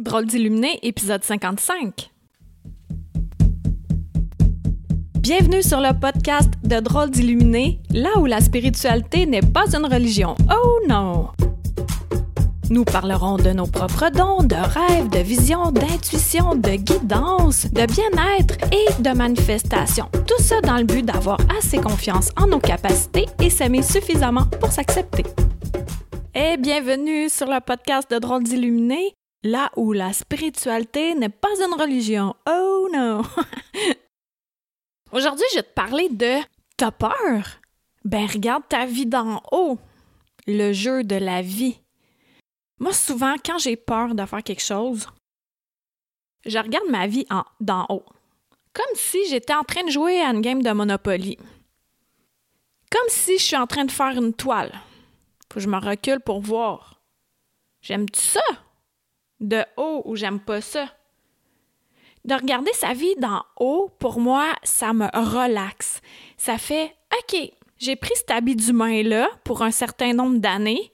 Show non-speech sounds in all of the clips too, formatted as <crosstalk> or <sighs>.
Drôle d'illuminé, épisode 55. Bienvenue sur le podcast de Drôle d'illuminé, là où la spiritualité n'est pas une religion. Oh non! Nous parlerons de nos propres dons, de rêves, de visions, d'intuition, de guidance, de bien-être et de manifestation. Tout ça dans le but d'avoir assez confiance en nos capacités et s'aimer suffisamment pour s'accepter. Et bienvenue sur le podcast de Drôle d'illuminé, là où la spiritualité n'est pas une religion. Oh non! <laughs> Aujourd'hui, je vais te parler de T'as peur? Ben, regarde ta vie d'en haut. Le jeu de la vie. Moi, souvent, quand j'ai peur de faire quelque chose, je regarde ma vie en, d'en haut. Comme si j'étais en train de jouer à une game de Monopoly. Comme si je suis en train de faire une toile. Faut que je me recule pour voir. J'aime-tu ça? De haut ou j'aime pas ça? De regarder sa vie d'en haut, pour moi, ça me relaxe. Ça fait OK, j'ai pris cet habit d'humain-là pour un certain nombre d'années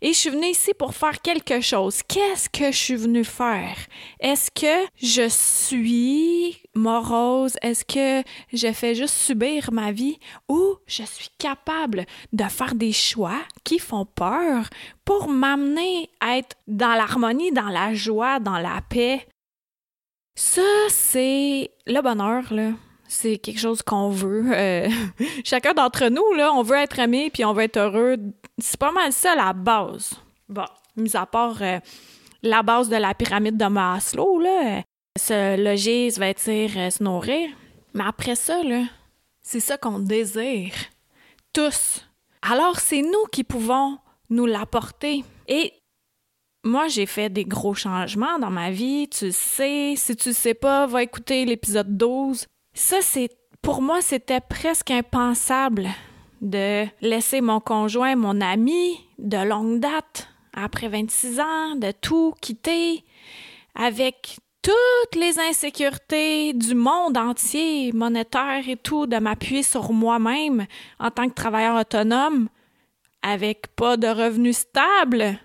et je suis venue ici pour faire quelque chose. Qu'est-ce que je suis venue faire? Est-ce que je suis morose? Est-ce que je fais juste subir ma vie? Ou je suis capable de faire des choix qui font peur pour m'amener à être dans l'harmonie, dans la joie, dans la paix? Ça, c'est le bonheur, là c'est quelque chose qu'on veut. Euh, <laughs> chacun d'entre nous, là, on veut être aimé puis on veut être heureux. C'est pas mal ça la base. Bon, mis à part euh, la base de la pyramide de Maslow, là, se loger, se vêtir, se nourrir. Mais après ça, là, c'est ça qu'on désire. Tous. Alors, c'est nous qui pouvons nous l'apporter. Et moi, j'ai fait des gros changements dans ma vie. Tu sais, si tu sais pas, va écouter l'épisode 12 ça, c'est pour moi, c'était presque impensable de laisser mon conjoint, mon ami de longue date, après 26 ans, de tout quitter avec toutes les insécurités du monde entier, monétaire et tout, de m'appuyer sur moi-même en tant que travailleur autonome, avec pas de revenus stables.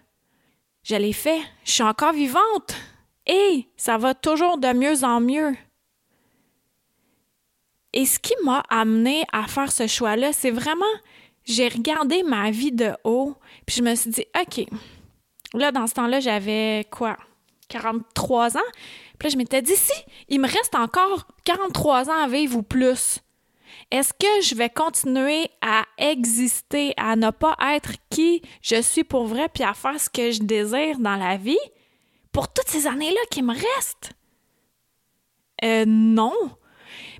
Je l'ai fait, je suis encore vivante et ça va toujours de mieux en mieux. Et ce qui m'a amené à faire ce choix-là, c'est vraiment, j'ai regardé ma vie de haut, puis je me suis dit, OK, là, dans ce temps-là, j'avais quoi? 43 ans? Puis là, je m'étais dit, si, il me reste encore 43 ans à vivre ou plus. Est-ce que je vais continuer à exister, à ne pas être qui je suis pour vrai, puis à faire ce que je désire dans la vie pour toutes ces années-là qui me restent? Euh, non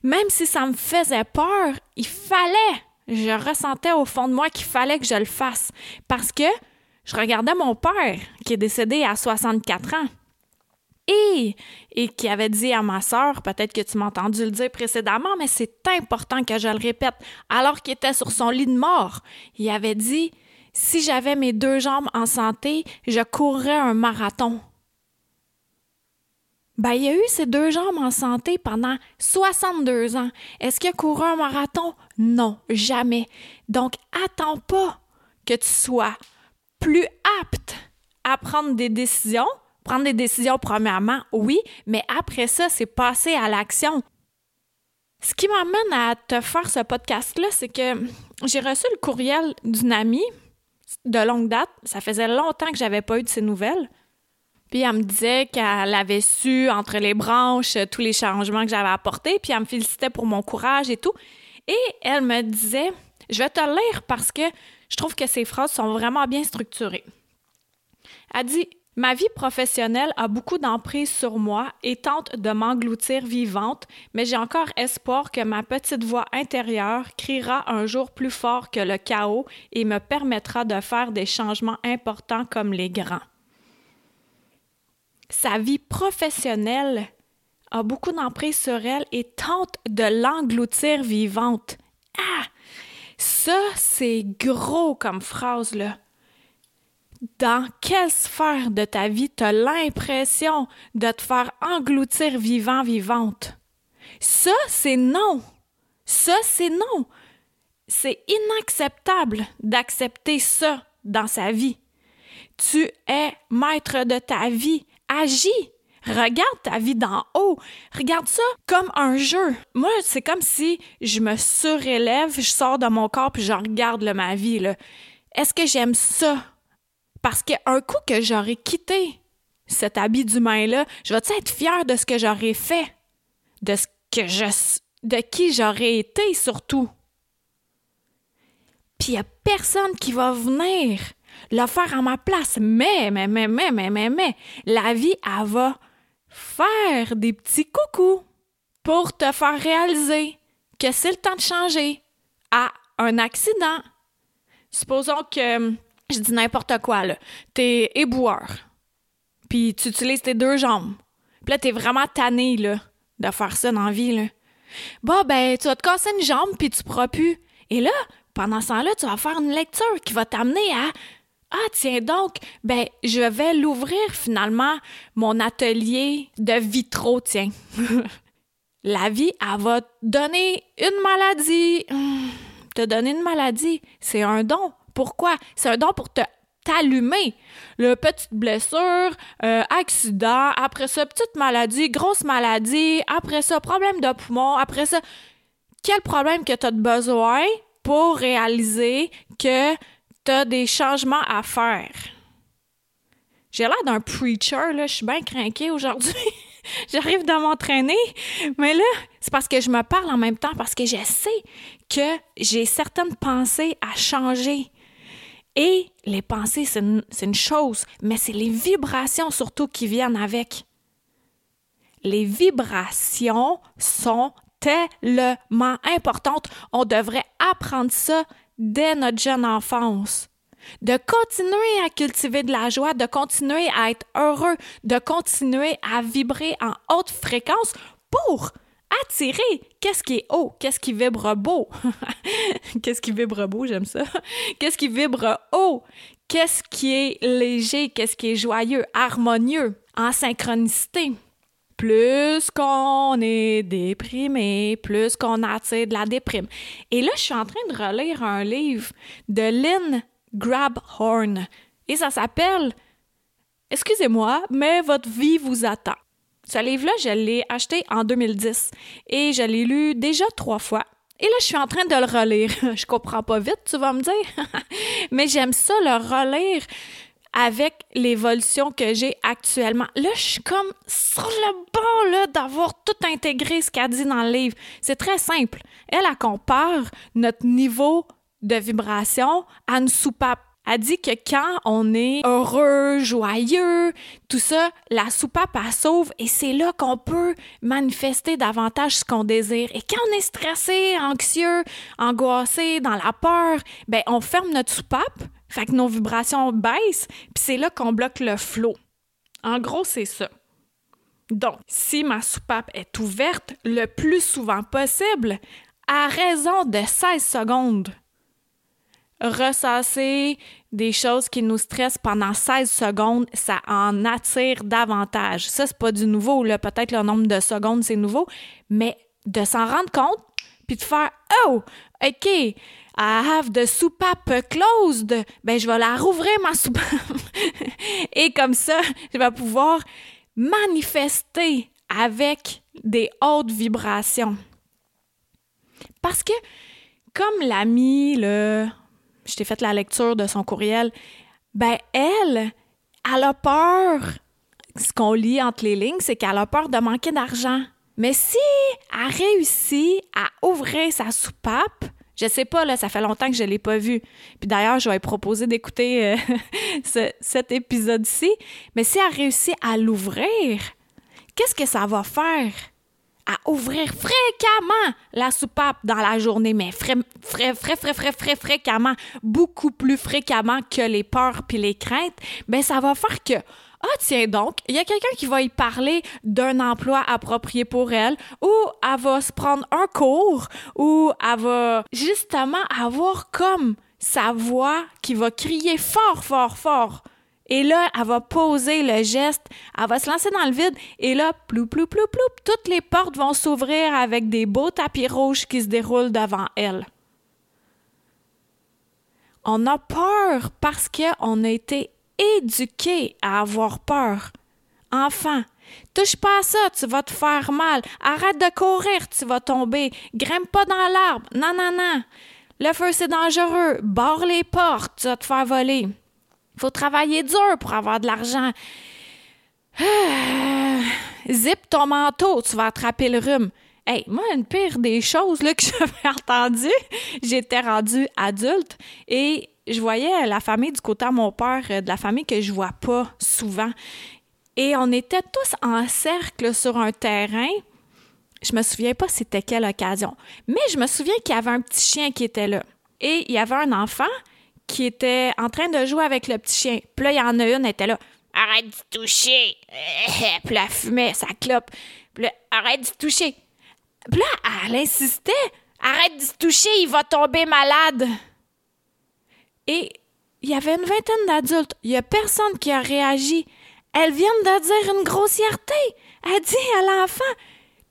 même si ça me faisait peur, il fallait, je ressentais au fond de moi qu'il fallait que je le fasse parce que je regardais mon père qui est décédé à 64 ans. Et, et qui avait dit à ma sœur, peut-être que tu m'as entendu le dire précédemment, mais c'est important que je le répète, alors qu'il était sur son lit de mort, il avait dit, si j'avais mes deux jambes en santé, je courrais un marathon. Ben, il a eu ses deux jambes en santé pendant 62 ans. Est-ce qu'il a couru un marathon? Non, jamais. Donc, attends pas que tu sois plus apte à prendre des décisions. Prendre des décisions, premièrement, oui, mais après ça, c'est passer à l'action. Ce qui m'amène à te faire ce podcast-là, c'est que j'ai reçu le courriel d'une amie de longue date. Ça faisait longtemps que j'avais pas eu de ses nouvelles. Puis elle me disait qu'elle avait su entre les branches tous les changements que j'avais apportés, puis elle me félicitait pour mon courage et tout. Et elle me disait, je vais te lire parce que je trouve que ces phrases sont vraiment bien structurées. Elle dit Ma vie professionnelle a beaucoup d'emprise sur moi et tente de m'engloutir vivante, mais j'ai encore espoir que ma petite voix intérieure criera un jour plus fort que le chaos et me permettra de faire des changements importants comme les grands sa vie professionnelle a beaucoup d'emprise sur elle et tente de l'engloutir vivante. Ah! Ça, c'est gros comme phrase, là. Dans quelle sphère de ta vie t'as l'impression de te faire engloutir vivant, vivante? Ça, c'est non. Ça, c'est non. C'est inacceptable d'accepter ça dans sa vie. Tu es maître de ta vie agis. Regarde ta vie d'en haut. Regarde ça comme un jeu. Moi, c'est comme si je me surélève, je sors de mon corps puis je regarde ma vie. Est-ce que j'aime ça? Parce qu'un coup que j'aurais quitté cet habit d'humain-là, je vais être fière de ce que j'aurais fait? De ce que je. de qui j'aurais été surtout. Puis il n'y a personne qui va venir le faire à ma place. Mais, mais, mais, mais, mais, mais, mais, la vie, elle va faire des petits coucous pour te faire réaliser que c'est le temps de changer à un accident. Supposons que, je dis n'importe quoi, là, t'es éboueur, puis tu utilises tes deux jambes. Puis là, t'es vraiment tanné, là, de faire ça dans la vie, là. Ben, tu vas te casser une jambe, puis tu pourras plus. Et là, pendant ce temps-là, tu vas faire une lecture qui va t'amener à ah, tiens donc, ben, je vais l'ouvrir finalement, mon atelier de vitraux, tiens. <laughs> La vie, elle va te donner une maladie. Te donner une maladie, c'est un don. Pourquoi? C'est un don pour te t'allumer. Le petite blessure, euh, accident, après ça, petite maladie, grosse maladie, après ça, problème de poumon, après ça, quel problème que tu as besoin pour réaliser que t'as des changements à faire. J'ai l'air d'un preacher, là. Je suis bien craquée aujourd'hui. <laughs> J'arrive de m'entraîner. Mais là, c'est parce que je me parle en même temps, parce que je sais que j'ai certaines pensées à changer. Et les pensées, c'est une, chose, mais c'est les vibrations surtout qui viennent avec. Les vibrations sont tellement importantes. On devrait apprendre ça dès notre jeune enfance. De continuer à cultiver de la joie, de continuer à être heureux, de continuer à vibrer en haute fréquence pour attirer qu'est-ce qui est haut, qu'est-ce qui vibre beau. <laughs> qu'est-ce qui vibre beau, j'aime ça. <laughs> Qu'est-ce qui vibre haut, qu'est-ce qui est léger, qu'est-ce qui est joyeux, harmonieux, en synchronicité? Plus qu'on est déprimé, plus qu'on attire de la déprime. Et là, je suis en train de relire un livre de Lynn Grabhorn et ça s'appelle Excusez-moi, mais votre vie vous attend. Ce livre-là, je l'ai acheté en 2010 et je l'ai lu déjà trois fois. Et là, je suis en train de le relire. <laughs> Je comprends pas vite, tu vas me dire. <laughs> mais j'aime ça le relire avec l'évolution que j'ai actuellement. Là, je suis comme sur le bord là, d'avoir tout intégré ce qu'elle dit dans le livre. C'est très simple. Elle, elle compare notre niveau de vibration à une soupape. Elle dit que quand on est heureux, joyeux, tout ça, la soupape, elle sauve et c'est là qu'on peut manifester davantage ce qu'on désire. Et quand on est stressé, anxieux, angoissé, dans la peur, ben on ferme notre soupape, fait que nos vibrations baissent, puis c'est là qu'on bloque le flot. En gros, c'est ça. Donc, si ma soupape est ouverte le plus souvent possible, à raison de 16 secondes, ressasser des choses qui nous stressent pendant 16 secondes, ça en attire davantage. Ça, c'est pas du nouveau, là. Peut-être le nombre de secondes, c'est nouveau, mais de s'en rendre compte, puis de faire Oh, OK, I have the soupape closed. Ben, je vais la rouvrir, ma soupape. <laughs> Et comme ça, je vais pouvoir manifester avec des hautes vibrations. Parce que, comme l'amie, le, je t'ai fait la lecture de son courriel, ben, elle, elle a peur. Ce qu'on lit entre les lignes, c'est qu'elle a peur de manquer d'argent. Mais si elle réussit à ouvrir sa soupape, je sais pas, là, ça fait longtemps que je l'ai pas vu. Puis d'ailleurs, je vais proposer d'écouter euh, <laughs> cet épisode-ci. Mais si elle réussit à l'ouvrir, qu'est-ce que ça va faire? À ouvrir fréquemment la soupape dans la journée, mais fréquemment, beaucoup plus fréquemment que les peurs puis les craintes, ben ça va faire que ah tiens donc, il y a quelqu'un qui va y parler d'un emploi approprié pour elle, ou elle va se prendre un cours, ou elle va justement avoir comme sa voix qui va crier fort, fort, fort. Et là, elle va poser le geste, elle va se lancer dans le vide, et là, plou, plou, plou, plou, toutes les portes vont s'ouvrir avec des beaux tapis rouges qui se déroulent devant elle. On a peur parce qu'on a été éduqué à avoir peur. enfant, touche pas à ça, tu vas te faire mal. Arrête de courir, tu vas tomber. Grimpe pas dans l'arbre. Non, non, non. Le feu, c'est dangereux. Barre les portes, tu vas te faire voler. Faut travailler dur pour avoir de l'argent. <sighs> Zip ton manteau, tu vas attraper le rhume. Hey, moi, une pire des choses là, que <laughs> j'avais entendues, j'étais rendue adulte et je voyais la famille du côté de mon père, euh, de la famille que je vois pas souvent. Et on était tous en cercle sur un terrain. Je me souviens pas c'était quelle occasion, mais je me souviens qu'il y avait un petit chien qui était là. Et il y avait un enfant qui était en train de jouer avec le petit chien. Puis là, il y en a une, elle était là. Arrête de toucher! <laughs> Puis là, elle fumait sa clope. Puis là, arrête de toucher! Puis là, elle insistait. Arrête de toucher, il va tomber malade! Et il y avait une vingtaine d'adultes. Il n'y a personne qui a réagi. Elles viennent de dire une grossièreté. Elle dit à l'enfant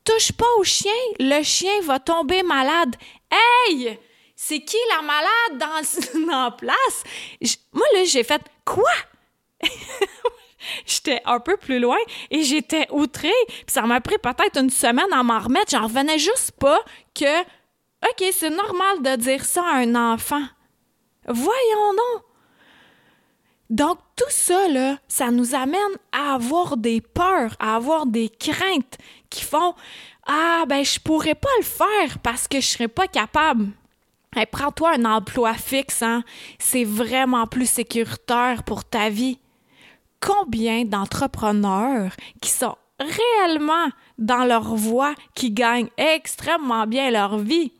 Touche pas au chien, le chien va tomber malade. Hey! C'est qui la malade dans, en <laughs> place? moi, là, j'ai fait Quoi? <laughs> j'étais un peu plus loin et j'étais outrée. Puis ça m'a pris peut-être une semaine à m'en remettre. J'en revenais juste pas que, OK, c'est normal de dire ça à un enfant. Voyons non. Donc, tout ça, ça nous amène à avoir des peurs, à avoir des craintes qui font Ah, ben, je pourrais pas le faire parce que je serais pas capable. Prends-toi un emploi fixe, hein? C'est vraiment plus sécuritaire pour ta vie. Combien d'entrepreneurs qui sont réellement dans leur voie, qui gagnent extrêmement bien leur vie?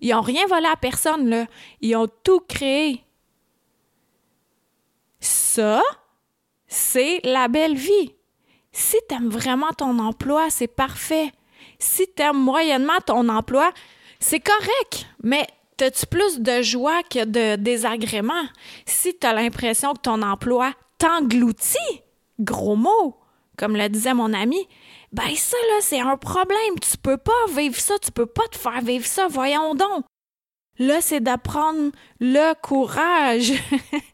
Ils n'ont rien volé à personne, là. Ils ont tout créé. Ça, c'est la belle vie. Si tu aimes vraiment ton emploi, c'est parfait. Si tu aimes moyennement ton emploi, c'est correct, mais as-tu plus de joie que de désagrément? Si tu as l'impression que ton emploi t'engloutit, gros mot, comme le disait mon ami, ben ça, là, c'est un problème. Tu peux pas vivre ça, tu peux pas te faire vivre ça, voyons donc. Là, c'est d'apprendre le courage.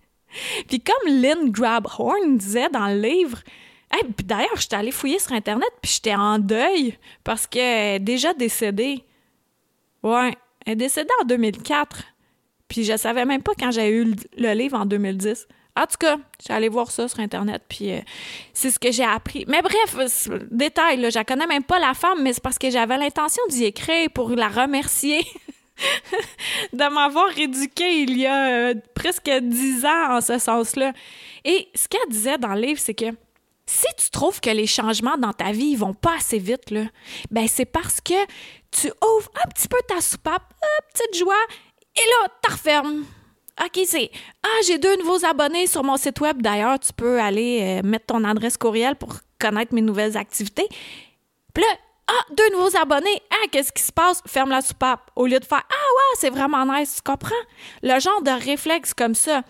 <laughs> puis comme Lynn Grabhorn disait dans le livre, puis d'ailleurs, j'étais allée fouiller sur Internet, puis j'étais en deuil parce qu'elle est déjà décédée. Ouais, elle est décédée en 2004. Puis je savais même pas quand j'ai eu le livre en 2010. En tout cas, j'ai allé voir ça sur Internet, puis euh, c'est ce que j'ai appris. Mais bref, détail, je la connais même pas la femme, mais c'est parce que j'avais l'intention d'y écrire pour la remercier <laughs> de m'avoir éduquée il y a euh, presque dix ans en ce sens-là. Et ce qu'elle disait dans le livre, c'est que si tu trouves que les changements dans ta vie ne vont pas assez vite, là, ben c'est parce que tu ouvres un petit peu ta soupape, petite joie, et là, tu refermes. OK, c'est Ah, j'ai deux nouveaux abonnés sur mon site web. D'ailleurs, tu peux aller euh, mettre ton adresse courriel pour connaître mes nouvelles activités. Puis là, ah, deux nouveaux abonnés. Ah, qu'est-ce qui se passe? Ferme la soupape. Au lieu de faire Ah, ouais, c'est vraiment nice, tu comprends? Le genre de réflexe comme ça.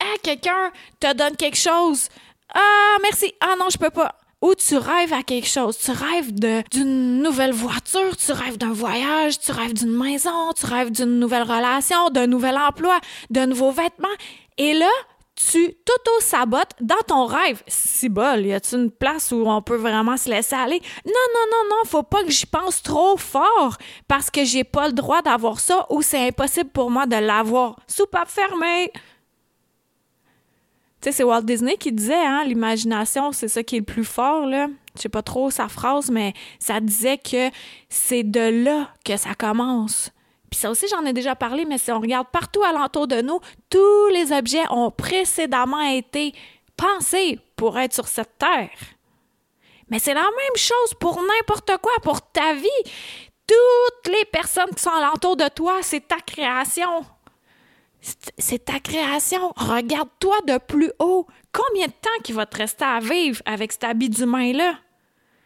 Ah, quelqu'un te donne quelque chose. Ah, merci. Ah, non, je peux pas ou tu rêves à quelque chose. Tu rêves d'une nouvelle voiture, tu rêves d'un voyage, tu rêves d'une maison, tu rêves d'une nouvelle relation, d'un nouvel emploi, de nouveaux vêtements. Et là, tu t'auto-sabotes dans ton rêve. Si bol, y a-t-il une place où on peut vraiment se laisser aller? Non, non, non, non, faut pas que j'y pense trop fort parce que j'ai pas le droit d'avoir ça ou c'est impossible pour moi de l'avoir. Soupape fermée! C'est Walt Disney qui disait, hein, l'imagination, c'est ça qui est le plus fort, là. Je sais pas trop sa phrase, mais ça disait que c'est de là que ça commence. Puis ça aussi, j'en ai déjà parlé, mais si on regarde partout alentour de nous, tous les objets ont précédemment été pensés pour être sur cette terre. Mais c'est la même chose pour n'importe quoi, pour ta vie. Toutes les personnes qui sont alentour de toi, c'est ta création. C'est ta création. Regarde-toi de plus haut. Combien de temps qu'il va te rester à vivre avec cet habit d'humain-là?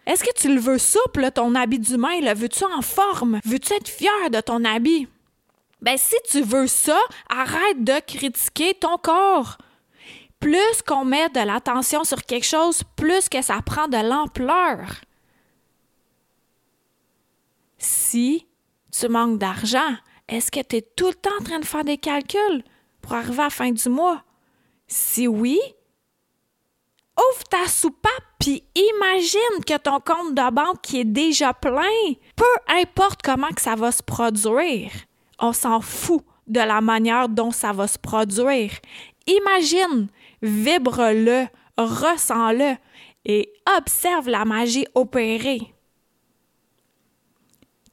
Est-ce que tu le veux souple, ton habit d'humain? Le veux-tu en forme? Veux-tu être fier de ton habit? Ben, si tu veux ça, arrête de critiquer ton corps. Plus qu'on met de l'attention sur quelque chose, plus que ça prend de l'ampleur. Si tu manques d'argent, est-ce que tu es tout le temps en train de faire des calculs pour arriver à la fin du mois? Si oui, ouvre ta soupape puis imagine que ton compte de banque qui est déjà plein, peu importe comment que ça va se produire, on s'en fout de la manière dont ça va se produire. Imagine, vibre-le, ressens-le et observe la magie opérer.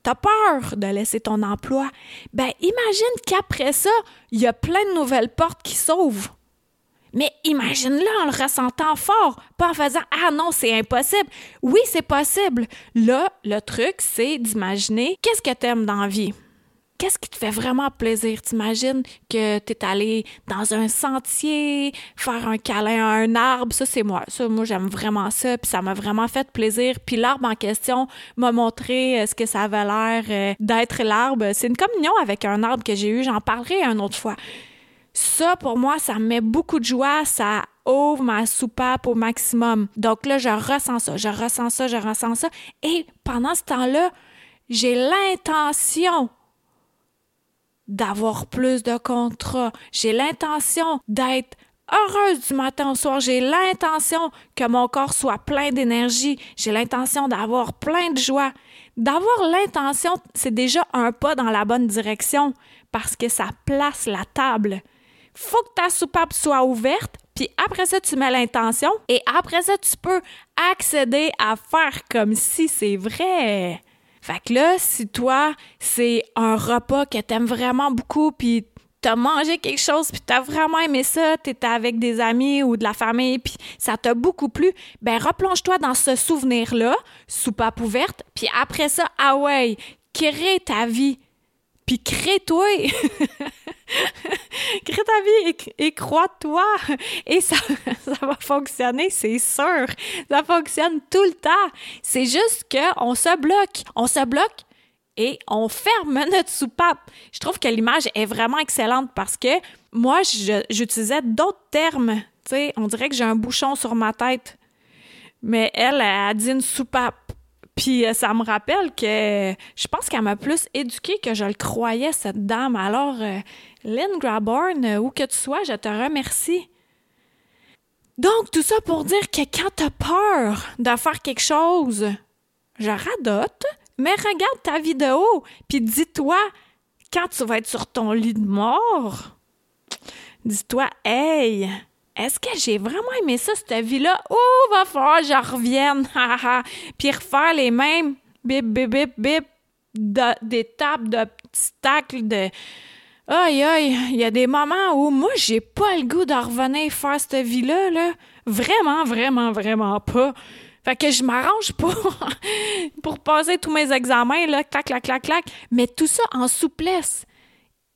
T'as peur de laisser ton emploi? Ben, imagine qu'après ça, il y a plein de nouvelles portes qui s'ouvrent. Mais imagine-le en le ressentant fort, pas en faisant Ah non, c'est impossible. Oui, c'est possible. Là, le truc, c'est d'imaginer qu'est-ce que t'aimes dans la vie. Qu'est-ce qui te fait vraiment plaisir? T'imagines que t'es allé dans un sentier, faire un câlin à un arbre. Ça, c'est moi. Ça, moi, j'aime vraiment ça. Puis ça m'a vraiment fait plaisir. Puis l'arbre en question m'a montré euh, ce que ça avait l'air euh, d'être l'arbre. C'est une communion avec un arbre que j'ai eu. J'en parlerai une autre fois. Ça, pour moi, ça me met beaucoup de joie. Ça ouvre ma soupape au maximum. Donc là, je ressens ça, je ressens ça, je ressens ça. Et pendant ce temps-là, j'ai l'intention d'avoir plus de contrats. J'ai l'intention d'être heureuse du matin au soir. J'ai l'intention que mon corps soit plein d'énergie. J'ai l'intention d'avoir plein de joie. D'avoir l'intention, c'est déjà un pas dans la bonne direction parce que ça place la table. Faut que ta soupape soit ouverte, puis après ça, tu mets l'intention et après ça, tu peux accéder à faire comme si c'est vrai. Fait que là, si toi, c'est un repas que t'aimes vraiment beaucoup, puis t'as mangé quelque chose, puis t'as vraiment aimé ça, t'étais avec des amis ou de la famille, puis ça t'a beaucoup plu, ben replonge-toi dans ce souvenir-là, soupape ouverte, puis après ça, ah ouais, crée ta vie, puis crée-toi! <laughs> crée ta vie et, crois-toi. Et ça, <laughs> ça va fonctionner, c'est sûr. Ça fonctionne tout le temps. C'est juste qu'on se bloque. On se bloque et on ferme <laughs> notre soupape. Je trouve que l'image est vraiment excellente parce que moi, j'utilisais d'autres termes. On dirait que j'ai un bouchon sur ma tête. Mais elle, elle a dit une soupape. Puis euh, ça me rappelle que je pense qu'elle m'a plus éduquée que je le croyais, cette dame. Alors, euh, Lynn Graborn, euh, où que tu sois, je te remercie. Donc, tout ça pour dire que quand t'as peur de faire quelque chose, je radote, mais regarde ta vidéo, puis dis-toi, quand tu vas être sur ton lit de mort, dis-toi, hey, est-ce que j'ai vraiment aimé ça, cette vie-là? Oh, va falloir que je revienne, <laughs> puis refaire les mêmes bip, bip, bip, bip, d'étapes, de petits tacles, de Aïe, aïe, il y a des moments où moi, j'ai pas le goût de revenir faire cette vie-là, là. Vraiment, vraiment, vraiment pas. Fait que je m'arrange pour, <laughs> pour passer tous mes examens, là, clac, clac, clac, clac. Mais tout ça en souplesse.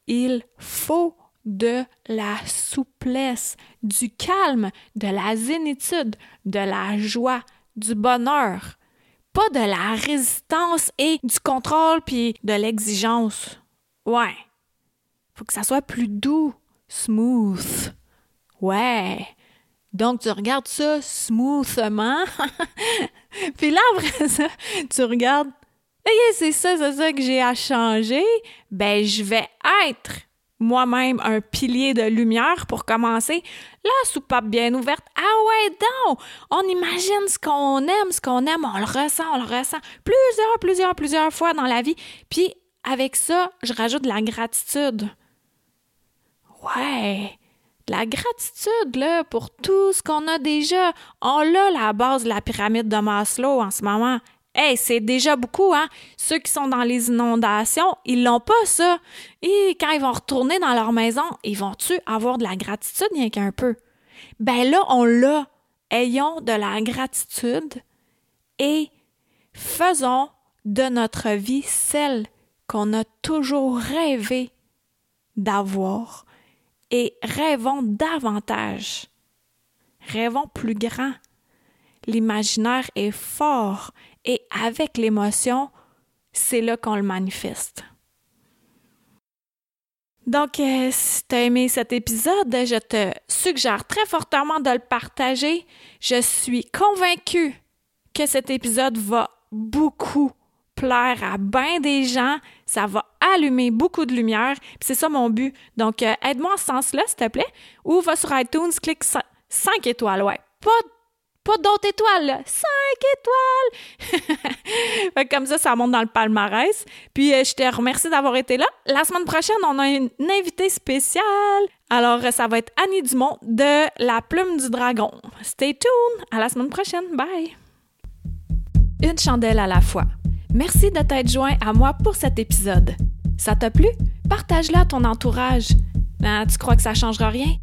Il faut de la souplesse, du calme, de la zénitude, de la joie, du bonheur. Pas de la résistance et du contrôle puis de l'exigence. Ouais faut que ça soit plus doux, smooth. Ouais. Donc, tu regardes ça smoothement. <laughs> Puis là, après ça, tu regardes, c'est ça, c'est ça que j'ai à changer. Ben, je vais être moi-même un pilier de lumière pour commencer. La soupape bien ouverte. Ah ouais, donc! On imagine ce qu'on aime, ce qu'on aime, on le ressent, on le ressent plusieurs, plusieurs, plusieurs fois dans la vie. Puis, avec ça, je rajoute de la gratitude. Ouais, la gratitude là, pour tout ce qu'on a déjà. On a la base de la pyramide de Maslow en ce moment. Hey, c'est déjà beaucoup, hein? Ceux qui sont dans les inondations, ils l'ont pas, ça. Et quand ils vont retourner dans leur maison, ils vont-tu avoir de la gratitude, rien qu'un peu? Ben là, on l'a. Ayons de la gratitude et faisons de notre vie celle qu'on a toujours rêvé d'avoir et rêvons davantage. Rêvons plus grand. L'imaginaire est fort et avec l'émotion, c'est là qu'on le manifeste. Donc, euh, si tu as aimé cet épisode, je te suggère très fortement de le partager. Je suis convaincue que cet épisode va beaucoup plaire à bien des gens, ça va allumer beaucoup de lumière, c'est ça mon but. Donc, euh, aide-moi en ce sens-là, s'il te plaît, ou va sur iTunes, clique 5 étoiles, ouais. Pas Pas d'autres étoiles, cinq étoiles! <laughs> comme ça, ça monte dans le palmarès. Puis euh, je te remercie d'avoir été là. La semaine prochaine, on a une, invitée spéciale. Alors, ça va être Annie Dumont de La Plume du Dragon. Stay tuned! À la semaine prochaine. Bye! Une chandelle à la fois. Merci de t'être joint à moi pour cet épisode. Ça t'a plu? Partage-le à ton entourage. Ah, tu crois que ça changera rien?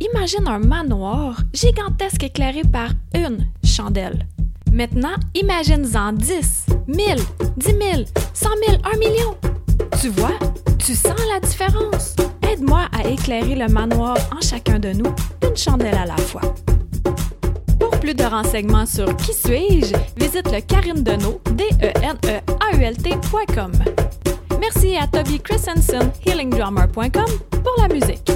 Imagine un manoir gigantesque éclairé par une chandelle. Maintenant, imagine-en 10, 1000, 10 000, 100 000, 1 million. Tu vois, tu sens la différence. Aide-moi à éclairer le manoir en chacun de nous, une chandelle à la fois. Pour plus de renseignements sur Qui suis-je, visite le Deno, d e n e a u l Merci à Toby Christensen, healingdrummer.com, pour la musique.